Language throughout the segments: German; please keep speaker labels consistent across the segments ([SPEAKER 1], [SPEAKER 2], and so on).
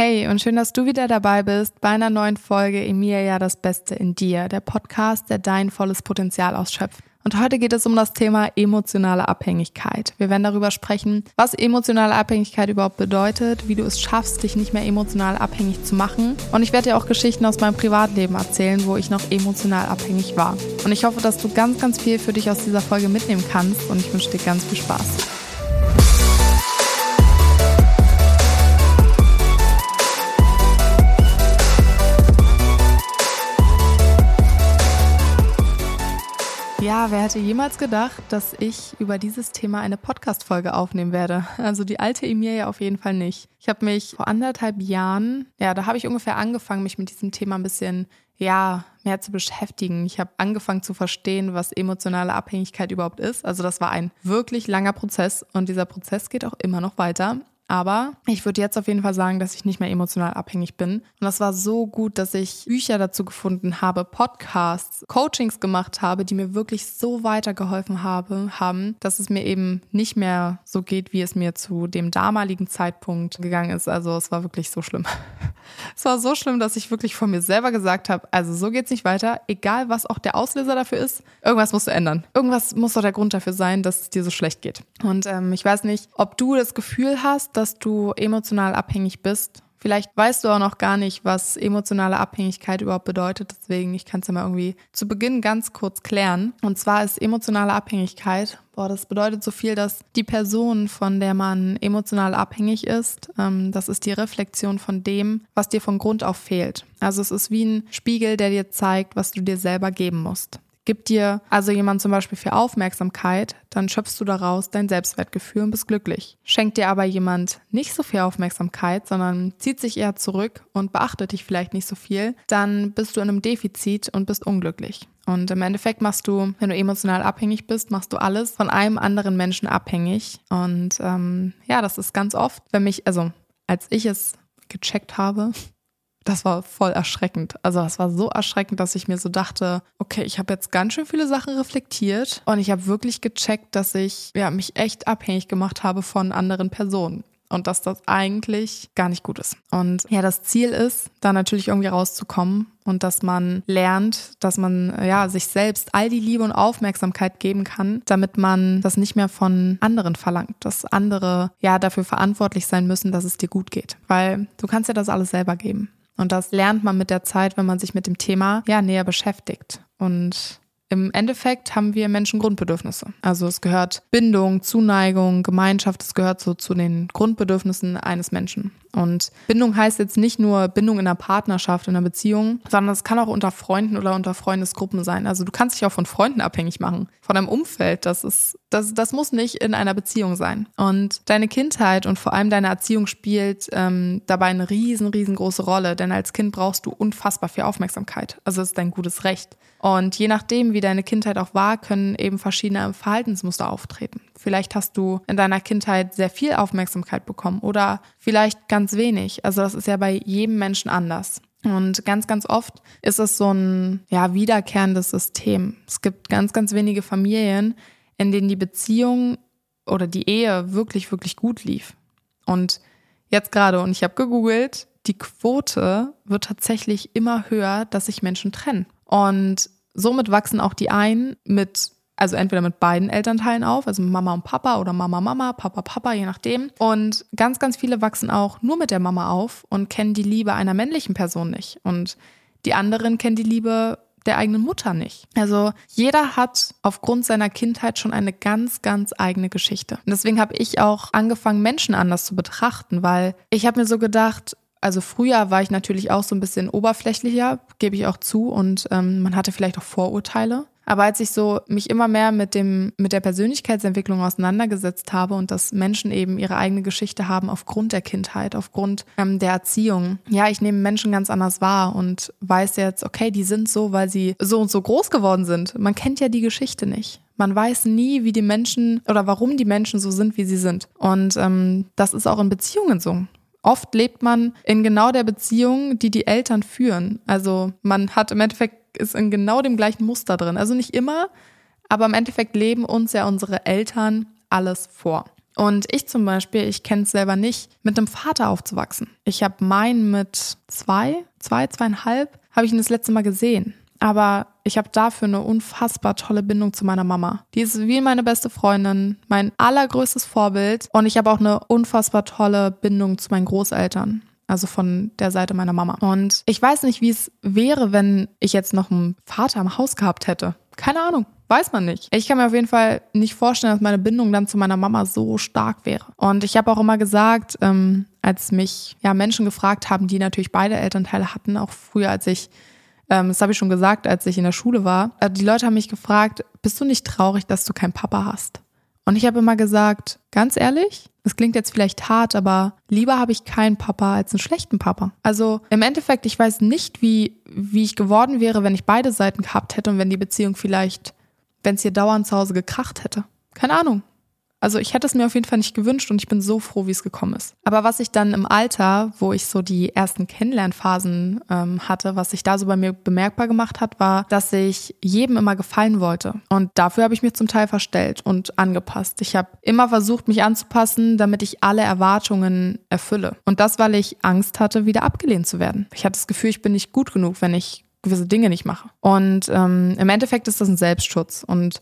[SPEAKER 1] Hey und schön, dass du wieder dabei bist bei einer neuen Folge Emilia das Beste in dir, der Podcast, der dein volles Potenzial ausschöpft. Und heute geht es um das Thema emotionale Abhängigkeit. Wir werden darüber sprechen, was emotionale Abhängigkeit überhaupt bedeutet, wie du es schaffst, dich nicht mehr emotional abhängig zu machen. Und ich werde dir auch Geschichten aus meinem Privatleben erzählen, wo ich noch emotional abhängig war. Und ich hoffe, dass du ganz, ganz viel für dich aus dieser Folge mitnehmen kannst und ich wünsche dir ganz viel Spaß. Ja, wer hätte jemals gedacht, dass ich über dieses Thema eine Podcast-Folge aufnehmen werde? Also die alte Emir ja auf jeden Fall nicht. Ich habe mich vor anderthalb Jahren, ja, da habe ich ungefähr angefangen, mich mit diesem Thema ein bisschen, ja, mehr zu beschäftigen. Ich habe angefangen zu verstehen, was emotionale Abhängigkeit überhaupt ist. Also das war ein wirklich langer Prozess und dieser Prozess geht auch immer noch weiter. Aber ich würde jetzt auf jeden Fall sagen, dass ich nicht mehr emotional abhängig bin. Und das war so gut, dass ich Bücher dazu gefunden habe, Podcasts, Coachings gemacht habe, die mir wirklich so weitergeholfen habe, haben, dass es mir eben nicht mehr so geht, wie es mir zu dem damaligen Zeitpunkt gegangen ist. Also es war wirklich so schlimm. Es war so schlimm, dass ich wirklich von mir selber gesagt habe, also so geht's nicht weiter, egal was auch der Auslöser dafür ist, irgendwas musst du ändern. Irgendwas muss doch der Grund dafür sein, dass es dir so schlecht geht. Und ähm, ich weiß nicht, ob du das Gefühl hast, dass du emotional abhängig bist. Vielleicht weißt du auch noch gar nicht, was emotionale Abhängigkeit überhaupt bedeutet. Deswegen, ich kann es ja mal irgendwie zu Beginn ganz kurz klären. Und zwar ist emotionale Abhängigkeit, boah, das bedeutet so viel, dass die Person, von der man emotional abhängig ist, ähm, das ist die Reflexion von dem, was dir von Grund auf fehlt. Also es ist wie ein Spiegel, der dir zeigt, was du dir selber geben musst. Gibt dir also jemand zum Beispiel für Aufmerksamkeit, dann schöpfst du daraus dein Selbstwertgefühl und bist glücklich. Schenkt dir aber jemand nicht so viel Aufmerksamkeit, sondern zieht sich eher zurück und beachtet dich vielleicht nicht so viel, dann bist du in einem Defizit und bist unglücklich. Und im Endeffekt machst du, wenn du emotional abhängig bist, machst du alles von einem anderen Menschen abhängig. Und ähm, ja, das ist ganz oft, wenn mich, also als ich es gecheckt habe, das war voll erschreckend. Also es war so erschreckend, dass ich mir so dachte, okay, ich habe jetzt ganz schön viele Sachen reflektiert und ich habe wirklich gecheckt, dass ich ja, mich echt abhängig gemacht habe von anderen Personen und dass das eigentlich gar nicht gut ist. Und ja, das Ziel ist, da natürlich irgendwie rauszukommen und dass man lernt, dass man ja sich selbst all die Liebe und Aufmerksamkeit geben kann, damit man das nicht mehr von anderen verlangt, dass andere ja dafür verantwortlich sein müssen, dass es dir gut geht, weil du kannst ja das alles selber geben. Und das lernt man mit der Zeit, wenn man sich mit dem Thema ja näher beschäftigt. Und im Endeffekt haben wir Menschen Grundbedürfnisse. Also es gehört Bindung, Zuneigung, Gemeinschaft, es gehört so zu den Grundbedürfnissen eines Menschen. Und Bindung heißt jetzt nicht nur Bindung in einer Partnerschaft, in einer Beziehung, sondern es kann auch unter Freunden oder unter Freundesgruppen sein. Also du kannst dich auch von Freunden abhängig machen, von deinem Umfeld. Das ist, das, das muss nicht in einer Beziehung sein. Und deine Kindheit und vor allem deine Erziehung spielt ähm, dabei eine riesen, riesengroße Rolle. Denn als Kind brauchst du unfassbar viel Aufmerksamkeit. Also es ist dein gutes Recht. Und je nachdem, wie deine Kindheit auch war, können eben verschiedene Verhaltensmuster auftreten. Vielleicht hast du in deiner Kindheit sehr viel Aufmerksamkeit bekommen oder vielleicht ganz wenig. Also das ist ja bei jedem Menschen anders. Und ganz, ganz oft ist es so ein ja, wiederkehrendes System. Es gibt ganz, ganz wenige Familien, in denen die Beziehung oder die Ehe wirklich, wirklich gut lief. Und jetzt gerade, und ich habe gegoogelt, die Quote wird tatsächlich immer höher, dass sich Menschen trennen. Und somit wachsen auch die einen mit also entweder mit beiden Elternteilen auf, also Mama und Papa oder Mama, Mama, Papa, Papa, je nachdem. Und ganz, ganz viele wachsen auch nur mit der Mama auf und kennen die Liebe einer männlichen Person nicht. Und die anderen kennen die Liebe der eigenen Mutter nicht. Also jeder hat aufgrund seiner Kindheit schon eine ganz, ganz eigene Geschichte. Und deswegen habe ich auch angefangen, Menschen anders zu betrachten, weil ich habe mir so gedacht, also früher war ich natürlich auch so ein bisschen oberflächlicher, gebe ich auch zu, und ähm, man hatte vielleicht auch Vorurteile. Aber als ich so mich immer mehr mit dem, mit der Persönlichkeitsentwicklung auseinandergesetzt habe und dass Menschen eben ihre eigene Geschichte haben aufgrund der Kindheit, aufgrund ähm, der Erziehung. Ja, ich nehme Menschen ganz anders wahr und weiß jetzt, okay, die sind so, weil sie so und so groß geworden sind. Man kennt ja die Geschichte nicht. Man weiß nie, wie die Menschen oder warum die Menschen so sind, wie sie sind. Und ähm, das ist auch in Beziehungen so. Oft lebt man in genau der Beziehung, die die Eltern führen. Also man hat im Endeffekt ist in genau dem gleichen Muster drin. Also nicht immer, aber im Endeffekt leben uns ja unsere Eltern alles vor. Und ich zum Beispiel, ich kenne es selber nicht, mit einem Vater aufzuwachsen. Ich habe meinen mit zwei, zwei, zweieinhalb, habe ich ihn das letzte Mal gesehen. Aber ich habe dafür eine unfassbar tolle Bindung zu meiner Mama. Die ist wie meine beste Freundin, mein allergrößtes Vorbild. Und ich habe auch eine unfassbar tolle Bindung zu meinen Großeltern. Also von der Seite meiner Mama. Und ich weiß nicht, wie es wäre, wenn ich jetzt noch einen Vater im Haus gehabt hätte. Keine Ahnung. Weiß man nicht. Ich kann mir auf jeden Fall nicht vorstellen, dass meine Bindung dann zu meiner Mama so stark wäre. Und ich habe auch immer gesagt, ähm, als mich ja Menschen gefragt haben, die natürlich beide Elternteile hatten, auch früher, als ich ähm, das habe ich schon gesagt, als ich in der Schule war. Äh, die Leute haben mich gefragt, bist du nicht traurig, dass du keinen Papa hast? Und ich habe immer gesagt, ganz ehrlich, das klingt jetzt vielleicht hart, aber lieber habe ich keinen Papa als einen schlechten Papa. Also im Endeffekt, ich weiß nicht, wie, wie ich geworden wäre, wenn ich beide Seiten gehabt hätte und wenn die Beziehung vielleicht, wenn es hier dauernd zu Hause gekracht hätte. Keine Ahnung. Also ich hätte es mir auf jeden Fall nicht gewünscht und ich bin so froh, wie es gekommen ist. Aber was ich dann im Alter, wo ich so die ersten Kennenlernphasen ähm, hatte, was sich da so bei mir bemerkbar gemacht hat, war, dass ich jedem immer gefallen wollte. Und dafür habe ich mich zum Teil verstellt und angepasst. Ich habe immer versucht, mich anzupassen, damit ich alle Erwartungen erfülle. Und das, weil ich Angst hatte, wieder abgelehnt zu werden. Ich hatte das Gefühl, ich bin nicht gut genug, wenn ich gewisse Dinge nicht mache. Und ähm, im Endeffekt ist das ein Selbstschutz. Und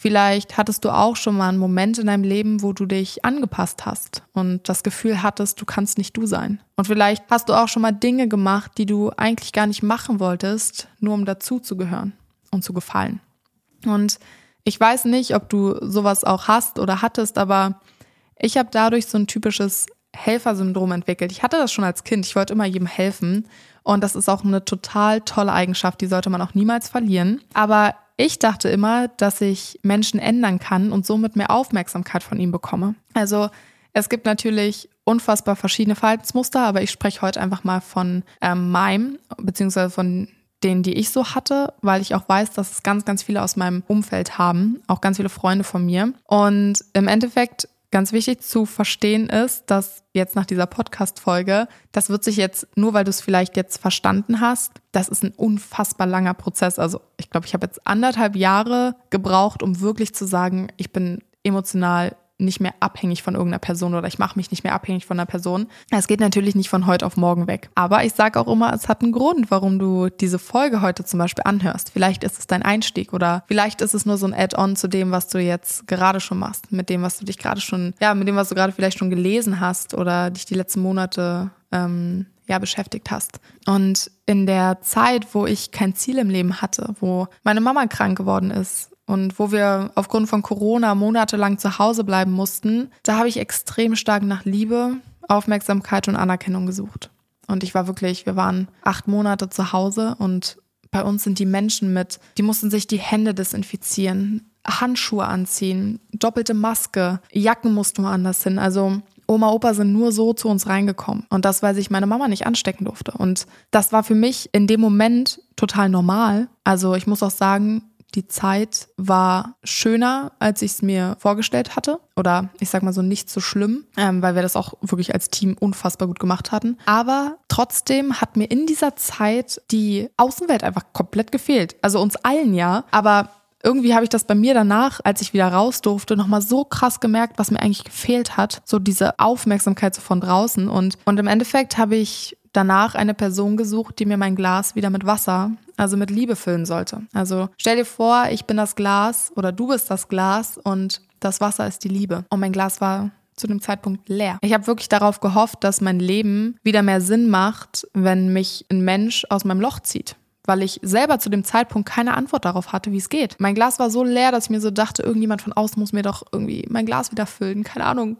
[SPEAKER 1] Vielleicht hattest du auch schon mal einen Moment in deinem Leben, wo du dich angepasst hast und das Gefühl hattest, du kannst nicht du sein. Und vielleicht hast du auch schon mal Dinge gemacht, die du eigentlich gar nicht machen wolltest, nur um dazu zu gehören und zu gefallen. Und ich weiß nicht, ob du sowas auch hast oder hattest, aber ich habe dadurch so ein typisches Helfersyndrom entwickelt. Ich hatte das schon als Kind. Ich wollte immer jedem helfen. Und das ist auch eine total tolle Eigenschaft, die sollte man auch niemals verlieren. Aber ich dachte immer, dass ich Menschen ändern kann und somit mehr Aufmerksamkeit von ihnen bekomme. Also es gibt natürlich unfassbar verschiedene Verhaltensmuster, aber ich spreche heute einfach mal von ähm, meinem, beziehungsweise von denen, die ich so hatte, weil ich auch weiß, dass es ganz, ganz viele aus meinem Umfeld haben, auch ganz viele Freunde von mir. Und im Endeffekt Ganz wichtig zu verstehen ist, dass jetzt nach dieser Podcast-Folge, das wird sich jetzt, nur weil du es vielleicht jetzt verstanden hast, das ist ein unfassbar langer Prozess. Also ich glaube, ich habe jetzt anderthalb Jahre gebraucht, um wirklich zu sagen, ich bin emotional nicht mehr abhängig von irgendeiner Person oder ich mache mich nicht mehr abhängig von einer Person. Es geht natürlich nicht von heute auf morgen weg. Aber ich sage auch immer, es hat einen Grund, warum du diese Folge heute zum Beispiel anhörst. Vielleicht ist es dein Einstieg oder vielleicht ist es nur so ein Add-on zu dem, was du jetzt gerade schon machst, mit dem, was du dich gerade schon, ja, mit dem, was du gerade vielleicht schon gelesen hast oder dich die letzten Monate ähm, ja, beschäftigt hast. Und in der Zeit, wo ich kein Ziel im Leben hatte, wo meine Mama krank geworden ist, und wo wir aufgrund von Corona monatelang zu Hause bleiben mussten, da habe ich extrem stark nach Liebe, Aufmerksamkeit und Anerkennung gesucht. Und ich war wirklich, wir waren acht Monate zu Hause und bei uns sind die Menschen mit, die mussten sich die Hände desinfizieren, Handschuhe anziehen, doppelte Maske, Jacken mussten wir anders hin. Also Oma, Opa sind nur so zu uns reingekommen. Und das, weil sich meine Mama nicht anstecken durfte. Und das war für mich in dem Moment total normal. Also ich muss auch sagen, die Zeit war schöner, als ich es mir vorgestellt hatte. Oder ich sag mal so nicht so schlimm, ähm, weil wir das auch wirklich als Team unfassbar gut gemacht hatten. Aber trotzdem hat mir in dieser Zeit die Außenwelt einfach komplett gefehlt. Also uns allen ja. Aber irgendwie habe ich das bei mir danach, als ich wieder raus durfte, nochmal so krass gemerkt, was mir eigentlich gefehlt hat. So diese Aufmerksamkeit so von draußen. Und, und im Endeffekt habe ich danach eine Person gesucht, die mir mein Glas wieder mit Wasser, also mit Liebe füllen sollte. Also stell dir vor, ich bin das Glas oder du bist das Glas und das Wasser ist die Liebe. Und mein Glas war zu dem Zeitpunkt leer. Ich habe wirklich darauf gehofft, dass mein Leben wieder mehr Sinn macht, wenn mich ein Mensch aus meinem Loch zieht weil ich selber zu dem Zeitpunkt keine Antwort darauf hatte, wie es geht. Mein Glas war so leer, dass ich mir so dachte, irgendjemand von außen muss mir doch irgendwie mein Glas wieder füllen. Keine Ahnung,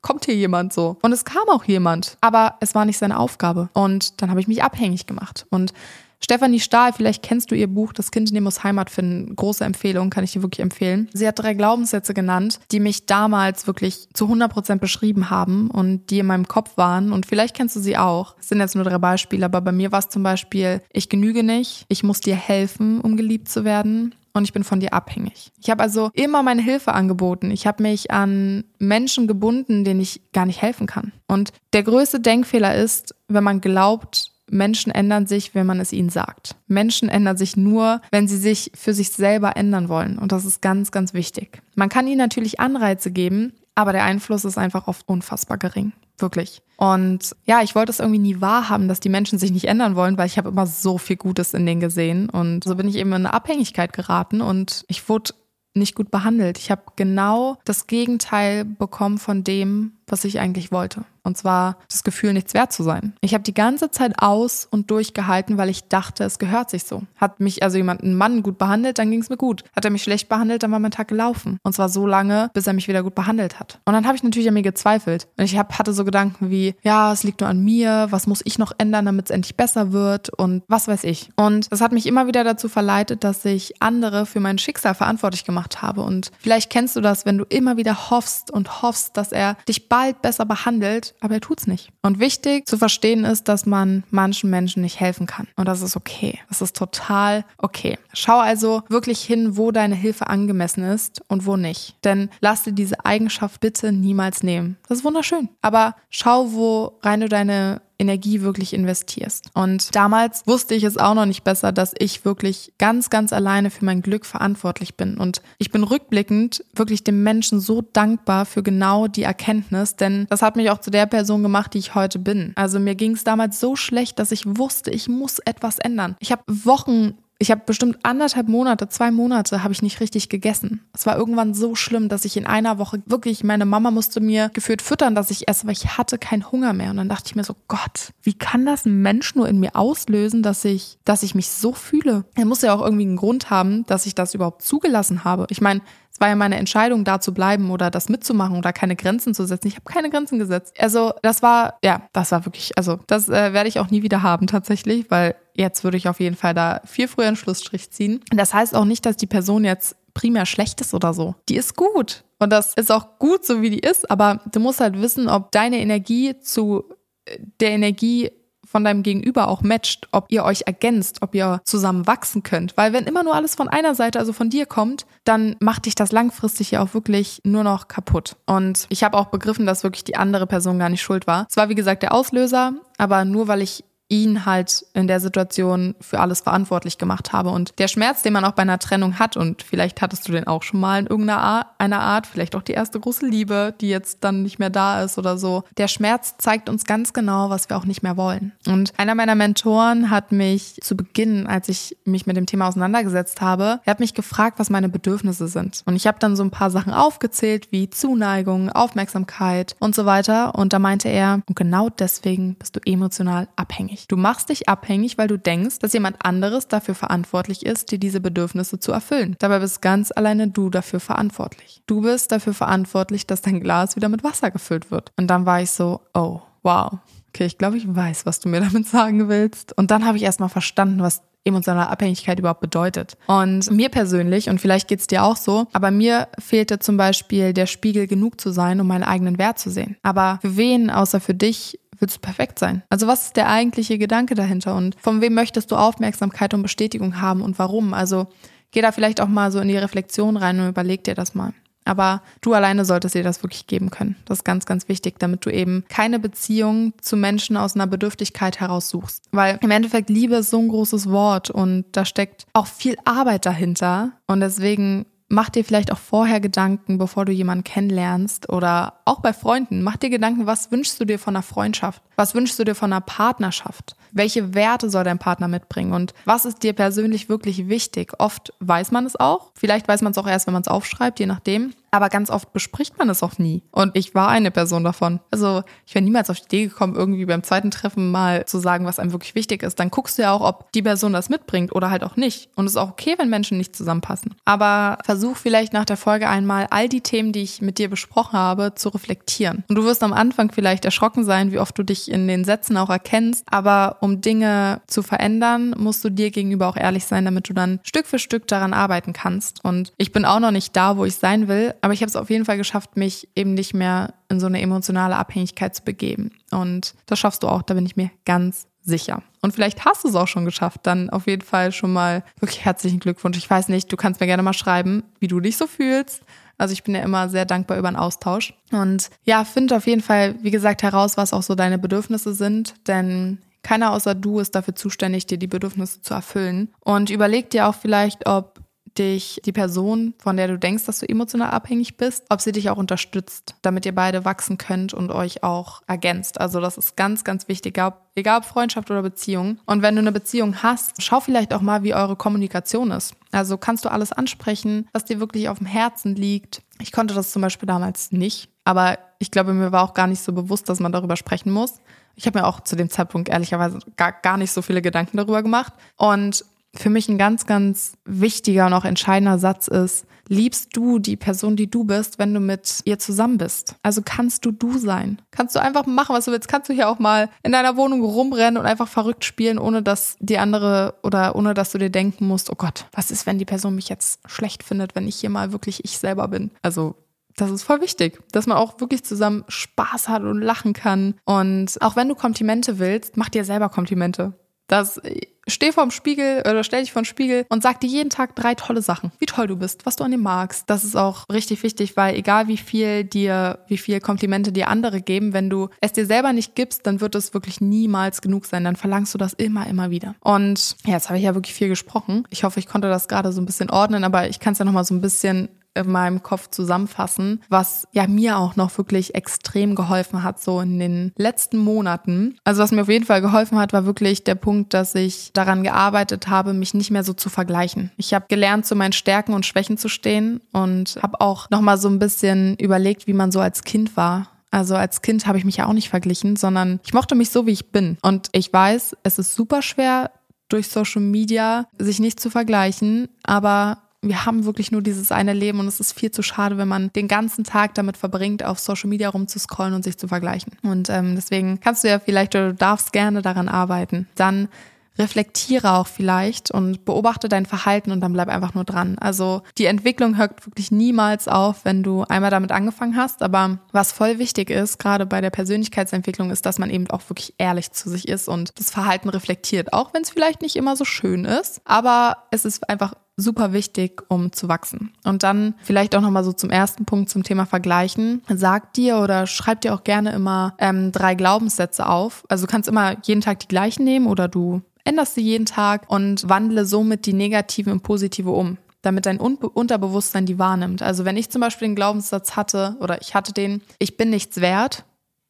[SPEAKER 1] kommt hier jemand so? Und es kam auch jemand, aber es war nicht seine Aufgabe. Und dann habe ich mich abhängig gemacht. Und Stefanie Stahl, vielleicht kennst du ihr Buch Das Kind in dem muss Heimat finden. Große Empfehlung, kann ich dir wirklich empfehlen. Sie hat drei Glaubenssätze genannt, die mich damals wirklich zu 100 Prozent beschrieben haben und die in meinem Kopf waren. Und vielleicht kennst du sie auch. Es sind jetzt nur drei Beispiele, aber bei mir war es zum Beispiel, ich genüge nicht, ich muss dir helfen, um geliebt zu werden und ich bin von dir abhängig. Ich habe also immer meine Hilfe angeboten. Ich habe mich an Menschen gebunden, denen ich gar nicht helfen kann. Und der größte Denkfehler ist, wenn man glaubt, Menschen ändern sich, wenn man es ihnen sagt. Menschen ändern sich nur, wenn sie sich für sich selber ändern wollen. Und das ist ganz, ganz wichtig. Man kann ihnen natürlich Anreize geben, aber der Einfluss ist einfach oft unfassbar gering. Wirklich. Und ja, ich wollte es irgendwie nie wahrhaben, dass die Menschen sich nicht ändern wollen, weil ich habe immer so viel Gutes in denen gesehen. Und so bin ich eben in eine Abhängigkeit geraten und ich wurde nicht gut behandelt. Ich habe genau das Gegenteil bekommen von dem, was ich eigentlich wollte. Und zwar das Gefühl, nichts wert zu sein. Ich habe die ganze Zeit aus und durchgehalten, weil ich dachte, es gehört sich so. Hat mich also jemand, ein Mann gut behandelt, dann ging es mir gut. Hat er mich schlecht behandelt, dann war mein Tag gelaufen. Und zwar so lange, bis er mich wieder gut behandelt hat. Und dann habe ich natürlich an mir gezweifelt. Und ich hab, hatte so Gedanken wie, ja, es liegt nur an mir, was muss ich noch ändern, damit es endlich besser wird und was weiß ich. Und das hat mich immer wieder dazu verleitet, dass ich andere für mein Schicksal verantwortlich gemacht habe. Und vielleicht kennst du das, wenn du immer wieder hoffst und hoffst, dass er dich bald besser behandelt, aber er tut's nicht. Und wichtig zu verstehen ist, dass man manchen Menschen nicht helfen kann. Und das ist okay. Das ist total okay. Schau also wirklich hin, wo deine Hilfe angemessen ist und wo nicht. Denn lass dir diese Eigenschaft bitte niemals nehmen. Das ist wunderschön. Aber schau, wo rein du deine Energie wirklich investierst. Und damals wusste ich es auch noch nicht besser, dass ich wirklich ganz, ganz alleine für mein Glück verantwortlich bin. Und ich bin rückblickend wirklich dem Menschen so dankbar für genau die Erkenntnis, denn das hat mich auch zu der Person gemacht, die ich heute bin. Also mir ging es damals so schlecht, dass ich wusste, ich muss etwas ändern. Ich habe Wochen ich habe bestimmt anderthalb Monate, zwei Monate habe ich nicht richtig gegessen. Es war irgendwann so schlimm, dass ich in einer Woche wirklich, meine Mama musste mir geführt füttern, dass ich esse, weil ich hatte keinen Hunger mehr. Und dann dachte ich mir so, Gott, wie kann das ein Mensch nur in mir auslösen, dass ich, dass ich mich so fühle? Er muss ja auch irgendwie einen Grund haben, dass ich das überhaupt zugelassen habe. Ich meine, war ja meine Entscheidung, da zu bleiben oder das mitzumachen oder keine Grenzen zu setzen. Ich habe keine Grenzen gesetzt. Also das war, ja, das war wirklich, also das äh, werde ich auch nie wieder haben tatsächlich, weil jetzt würde ich auf jeden Fall da viel früher einen Schlussstrich ziehen. Das heißt auch nicht, dass die Person jetzt primär schlecht ist oder so. Die ist gut. Und das ist auch gut, so wie die ist, aber du musst halt wissen, ob deine Energie zu äh, der Energie von deinem Gegenüber auch matcht, ob ihr euch ergänzt, ob ihr zusammen wachsen könnt. Weil wenn immer nur alles von einer Seite, also von dir kommt, dann macht dich das langfristig ja auch wirklich nur noch kaputt. Und ich habe auch begriffen, dass wirklich die andere Person gar nicht schuld war. Es war wie gesagt der Auslöser, aber nur weil ich ihn halt in der Situation für alles verantwortlich gemacht habe. Und der Schmerz, den man auch bei einer Trennung hat, und vielleicht hattest du den auch schon mal in irgendeiner Art, einer Art, vielleicht auch die erste große Liebe, die jetzt dann nicht mehr da ist oder so. Der Schmerz zeigt uns ganz genau, was wir auch nicht mehr wollen. Und einer meiner Mentoren hat mich zu Beginn, als ich mich mit dem Thema auseinandergesetzt habe, er hat mich gefragt, was meine Bedürfnisse sind. Und ich habe dann so ein paar Sachen aufgezählt, wie Zuneigung, Aufmerksamkeit und so weiter. Und da meinte er, und genau deswegen bist du emotional abhängig abhängig. Du machst dich abhängig, weil du denkst, dass jemand anderes dafür verantwortlich ist, dir diese Bedürfnisse zu erfüllen. Dabei bist ganz alleine du dafür verantwortlich. Du bist dafür verantwortlich, dass dein Glas wieder mit Wasser gefüllt wird. Und dann war ich so, oh, wow. Okay, ich glaube, ich weiß, was du mir damit sagen willst. Und dann habe ich erstmal verstanden, was emotionale Abhängigkeit überhaupt bedeutet. Und mir persönlich, und vielleicht geht es dir auch so, aber mir fehlte zum Beispiel der Spiegel genug zu sein, um meinen eigenen Wert zu sehen. Aber für wen außer für dich willst du perfekt sein? Also was ist der eigentliche Gedanke dahinter und von wem möchtest du Aufmerksamkeit und Bestätigung haben und warum? Also geh da vielleicht auch mal so in die Reflexion rein und überleg dir das mal. Aber du alleine solltest dir das wirklich geben können. Das ist ganz, ganz wichtig, damit du eben keine Beziehung zu Menschen aus einer Bedürftigkeit heraussuchst. Weil im Endeffekt Liebe ist so ein großes Wort und da steckt auch viel Arbeit dahinter. Und deswegen mach dir vielleicht auch vorher Gedanken, bevor du jemanden kennenlernst oder auch bei Freunden. Mach dir Gedanken, was wünschst du dir von einer Freundschaft? Was wünschst du dir von einer Partnerschaft? Welche Werte soll dein Partner mitbringen? Und was ist dir persönlich wirklich wichtig? Oft weiß man es auch. Vielleicht weiß man es auch erst, wenn man es aufschreibt, je nachdem. Aber ganz oft bespricht man es auch nie. Und ich war eine Person davon. Also ich wäre niemals auf die Idee gekommen, irgendwie beim zweiten Treffen mal zu sagen, was einem wirklich wichtig ist. Dann guckst du ja auch, ob die Person das mitbringt oder halt auch nicht. Und es ist auch okay, wenn Menschen nicht zusammenpassen. Aber versuch vielleicht nach der Folge einmal all die Themen, die ich mit dir besprochen habe, zu reflektieren. Und du wirst am Anfang vielleicht erschrocken sein, wie oft du dich in den Sätzen auch erkennst. Aber um Dinge zu verändern, musst du dir gegenüber auch ehrlich sein, damit du dann Stück für Stück daran arbeiten kannst. Und ich bin auch noch nicht da, wo ich sein will, aber ich habe es auf jeden Fall geschafft, mich eben nicht mehr in so eine emotionale Abhängigkeit zu begeben. Und das schaffst du auch, da bin ich mir ganz sicher. Und vielleicht hast du es auch schon geschafft, dann auf jeden Fall schon mal wirklich herzlichen Glückwunsch. Ich weiß nicht, du kannst mir gerne mal schreiben, wie du dich so fühlst. Also ich bin ja immer sehr dankbar über einen Austausch. Und ja, finde auf jeden Fall, wie gesagt, heraus, was auch so deine Bedürfnisse sind. Denn keiner außer du ist dafür zuständig, dir die Bedürfnisse zu erfüllen. Und überleg dir auch vielleicht, ob dich die Person, von der du denkst, dass du emotional abhängig bist, ob sie dich auch unterstützt, damit ihr beide wachsen könnt und euch auch ergänzt. Also das ist ganz, ganz wichtig, egal ob Freundschaft oder Beziehung. Und wenn du eine Beziehung hast, schau vielleicht auch mal, wie eure Kommunikation ist. Also kannst du alles ansprechen, was dir wirklich auf dem Herzen liegt. Ich konnte das zum Beispiel damals nicht, aber ich glaube, mir war auch gar nicht so bewusst, dass man darüber sprechen muss. Ich habe mir auch zu dem Zeitpunkt ehrlicherweise gar, gar nicht so viele Gedanken darüber gemacht. Und für mich ein ganz, ganz wichtiger und auch entscheidender Satz ist, liebst du die Person, die du bist, wenn du mit ihr zusammen bist? Also kannst du du sein? Kannst du einfach machen, was du willst? Kannst du hier auch mal in deiner Wohnung rumrennen und einfach verrückt spielen, ohne dass die andere oder ohne dass du dir denken musst, oh Gott, was ist, wenn die Person mich jetzt schlecht findet, wenn ich hier mal wirklich ich selber bin? Also das ist voll wichtig, dass man auch wirklich zusammen Spaß hat und lachen kann. Und auch wenn du Komplimente willst, mach dir selber Komplimente. Das steh vorm Spiegel oder stell dich vor den Spiegel und sag dir jeden Tag drei tolle Sachen. Wie toll du bist, was du an dir magst. Das ist auch richtig wichtig, weil egal wie viel dir, wie viel Komplimente dir andere geben, wenn du es dir selber nicht gibst, dann wird es wirklich niemals genug sein. Dann verlangst du das immer, immer wieder. Und ja, jetzt habe ich ja wirklich viel gesprochen. Ich hoffe, ich konnte das gerade so ein bisschen ordnen, aber ich kann es ja nochmal so ein bisschen in meinem Kopf zusammenfassen, was ja mir auch noch wirklich extrem geholfen hat, so in den letzten Monaten. Also was mir auf jeden Fall geholfen hat, war wirklich der Punkt, dass ich daran gearbeitet habe, mich nicht mehr so zu vergleichen. Ich habe gelernt, zu meinen Stärken und Schwächen zu stehen und habe auch nochmal so ein bisschen überlegt, wie man so als Kind war. Also als Kind habe ich mich ja auch nicht verglichen, sondern ich mochte mich so, wie ich bin. Und ich weiß, es ist super schwer, durch Social Media sich nicht zu vergleichen, aber wir haben wirklich nur dieses eine Leben und es ist viel zu schade, wenn man den ganzen Tag damit verbringt, auf Social Media rumzuscrollen und sich zu vergleichen. Und ähm, deswegen kannst du ja vielleicht oder du darfst gerne daran arbeiten. Dann reflektiere auch vielleicht und beobachte dein Verhalten und dann bleib einfach nur dran. Also die Entwicklung hört wirklich niemals auf, wenn du einmal damit angefangen hast. Aber was voll wichtig ist, gerade bei der Persönlichkeitsentwicklung, ist, dass man eben auch wirklich ehrlich zu sich ist und das Verhalten reflektiert, auch wenn es vielleicht nicht immer so schön ist. Aber es ist einfach super wichtig, um zu wachsen. Und dann vielleicht auch nochmal so zum ersten Punkt zum Thema Vergleichen. Sag dir oder schreib dir auch gerne immer ähm, drei Glaubenssätze auf. Also du kannst immer jeden Tag die gleichen nehmen oder du änderst sie jeden Tag und wandle somit die negativen in positive um damit dein Unterbewusstsein die wahrnimmt. Also wenn ich zum Beispiel den Glaubenssatz hatte oder ich hatte den, ich bin nichts wert,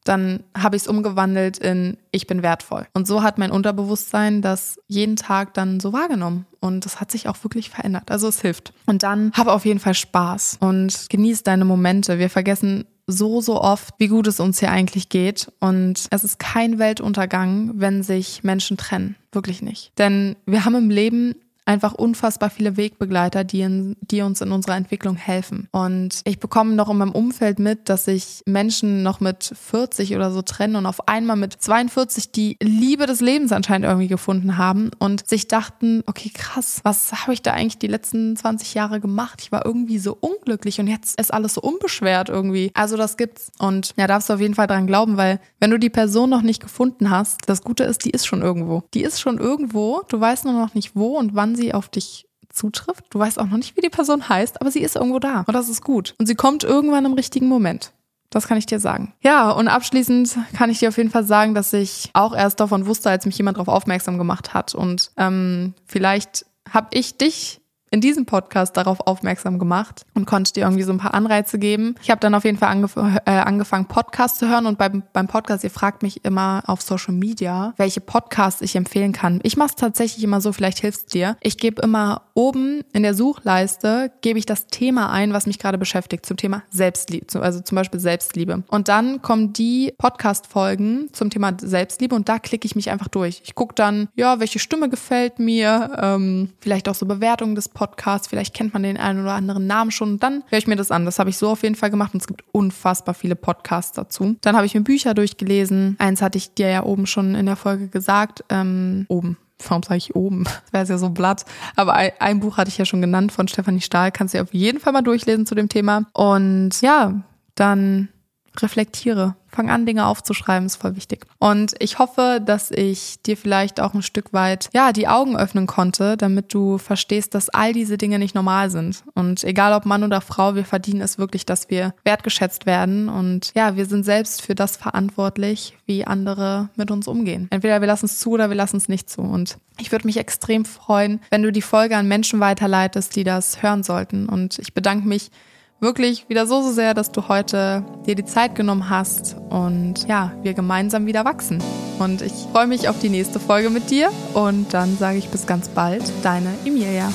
[SPEAKER 1] dann habe ich es umgewandelt in ich bin wertvoll. Und so hat mein Unterbewusstsein das jeden Tag dann so wahrgenommen. Und das hat sich auch wirklich verändert. Also es hilft. Und dann habe auf jeden Fall Spaß und genieß deine Momente. Wir vergessen so, so oft, wie gut es uns hier eigentlich geht. Und es ist kein Weltuntergang, wenn sich Menschen trennen. Wirklich nicht. Denn wir haben im Leben einfach unfassbar viele Wegbegleiter, die, in, die uns in unserer Entwicklung helfen. Und ich bekomme noch in meinem Umfeld mit, dass sich Menschen noch mit 40 oder so trennen und auf einmal mit 42 die Liebe des Lebens anscheinend irgendwie gefunden haben und sich dachten, okay, krass, was habe ich da eigentlich die letzten 20 Jahre gemacht? Ich war irgendwie so unglücklich und jetzt ist alles so unbeschwert irgendwie. Also das gibt's. Und ja, darfst du auf jeden Fall dran glauben, weil wenn du die Person noch nicht gefunden hast, das Gute ist, die ist schon irgendwo. Die ist schon irgendwo. Du weißt nur noch nicht wo und wann sie auf dich zutrifft. Du weißt auch noch nicht, wie die Person heißt, aber sie ist irgendwo da. Und das ist gut. Und sie kommt irgendwann im richtigen Moment. Das kann ich dir sagen. Ja, und abschließend kann ich dir auf jeden Fall sagen, dass ich auch erst davon wusste, als mich jemand darauf aufmerksam gemacht hat. Und ähm, vielleicht habe ich dich in diesem Podcast darauf aufmerksam gemacht und konnte dir irgendwie so ein paar Anreize geben. Ich habe dann auf jeden Fall angef äh, angefangen, Podcasts zu hören und beim, beim Podcast, ihr fragt mich immer auf Social Media, welche Podcasts ich empfehlen kann. Ich mache es tatsächlich immer so, vielleicht hilft dir. Ich gebe immer oben in der Suchleiste, gebe ich das Thema ein, was mich gerade beschäftigt, zum Thema Selbstliebe, also zum Beispiel Selbstliebe. Und dann kommen die Podcast-Folgen zum Thema Selbstliebe und da klicke ich mich einfach durch. Ich gucke dann, ja, welche Stimme gefällt mir, ähm, vielleicht auch so Bewertungen des Podcast. Vielleicht kennt man den einen oder anderen Namen schon. Dann höre ich mir das an. Das habe ich so auf jeden Fall gemacht und es gibt unfassbar viele Podcasts dazu. Dann habe ich mir Bücher durchgelesen. Eins hatte ich dir ja oben schon in der Folge gesagt. Ähm, oben. Warum sage ich oben? Das wäre ja so blatt. Aber ein, ein, Buch hatte ich ja schon genannt von Stefanie Stahl. Kannst du dir auf jeden Fall mal durchlesen zu dem Thema. Und ja, dann reflektiere. Fang an, Dinge aufzuschreiben, ist voll wichtig. Und ich hoffe, dass ich dir vielleicht auch ein Stück weit, ja, die Augen öffnen konnte, damit du verstehst, dass all diese Dinge nicht normal sind. Und egal ob Mann oder Frau, wir verdienen es wirklich, dass wir wertgeschätzt werden. Und ja, wir sind selbst für das verantwortlich, wie andere mit uns umgehen. Entweder wir lassen es zu oder wir lassen es nicht zu. Und ich würde mich extrem freuen, wenn du die Folge an Menschen weiterleitest, die das hören sollten. Und ich bedanke mich wirklich wieder so, so sehr, dass du heute dir die Zeit genommen hast und ja, wir gemeinsam wieder wachsen. Und ich freue mich auf die nächste Folge mit dir und dann sage ich bis ganz bald, deine Emilia.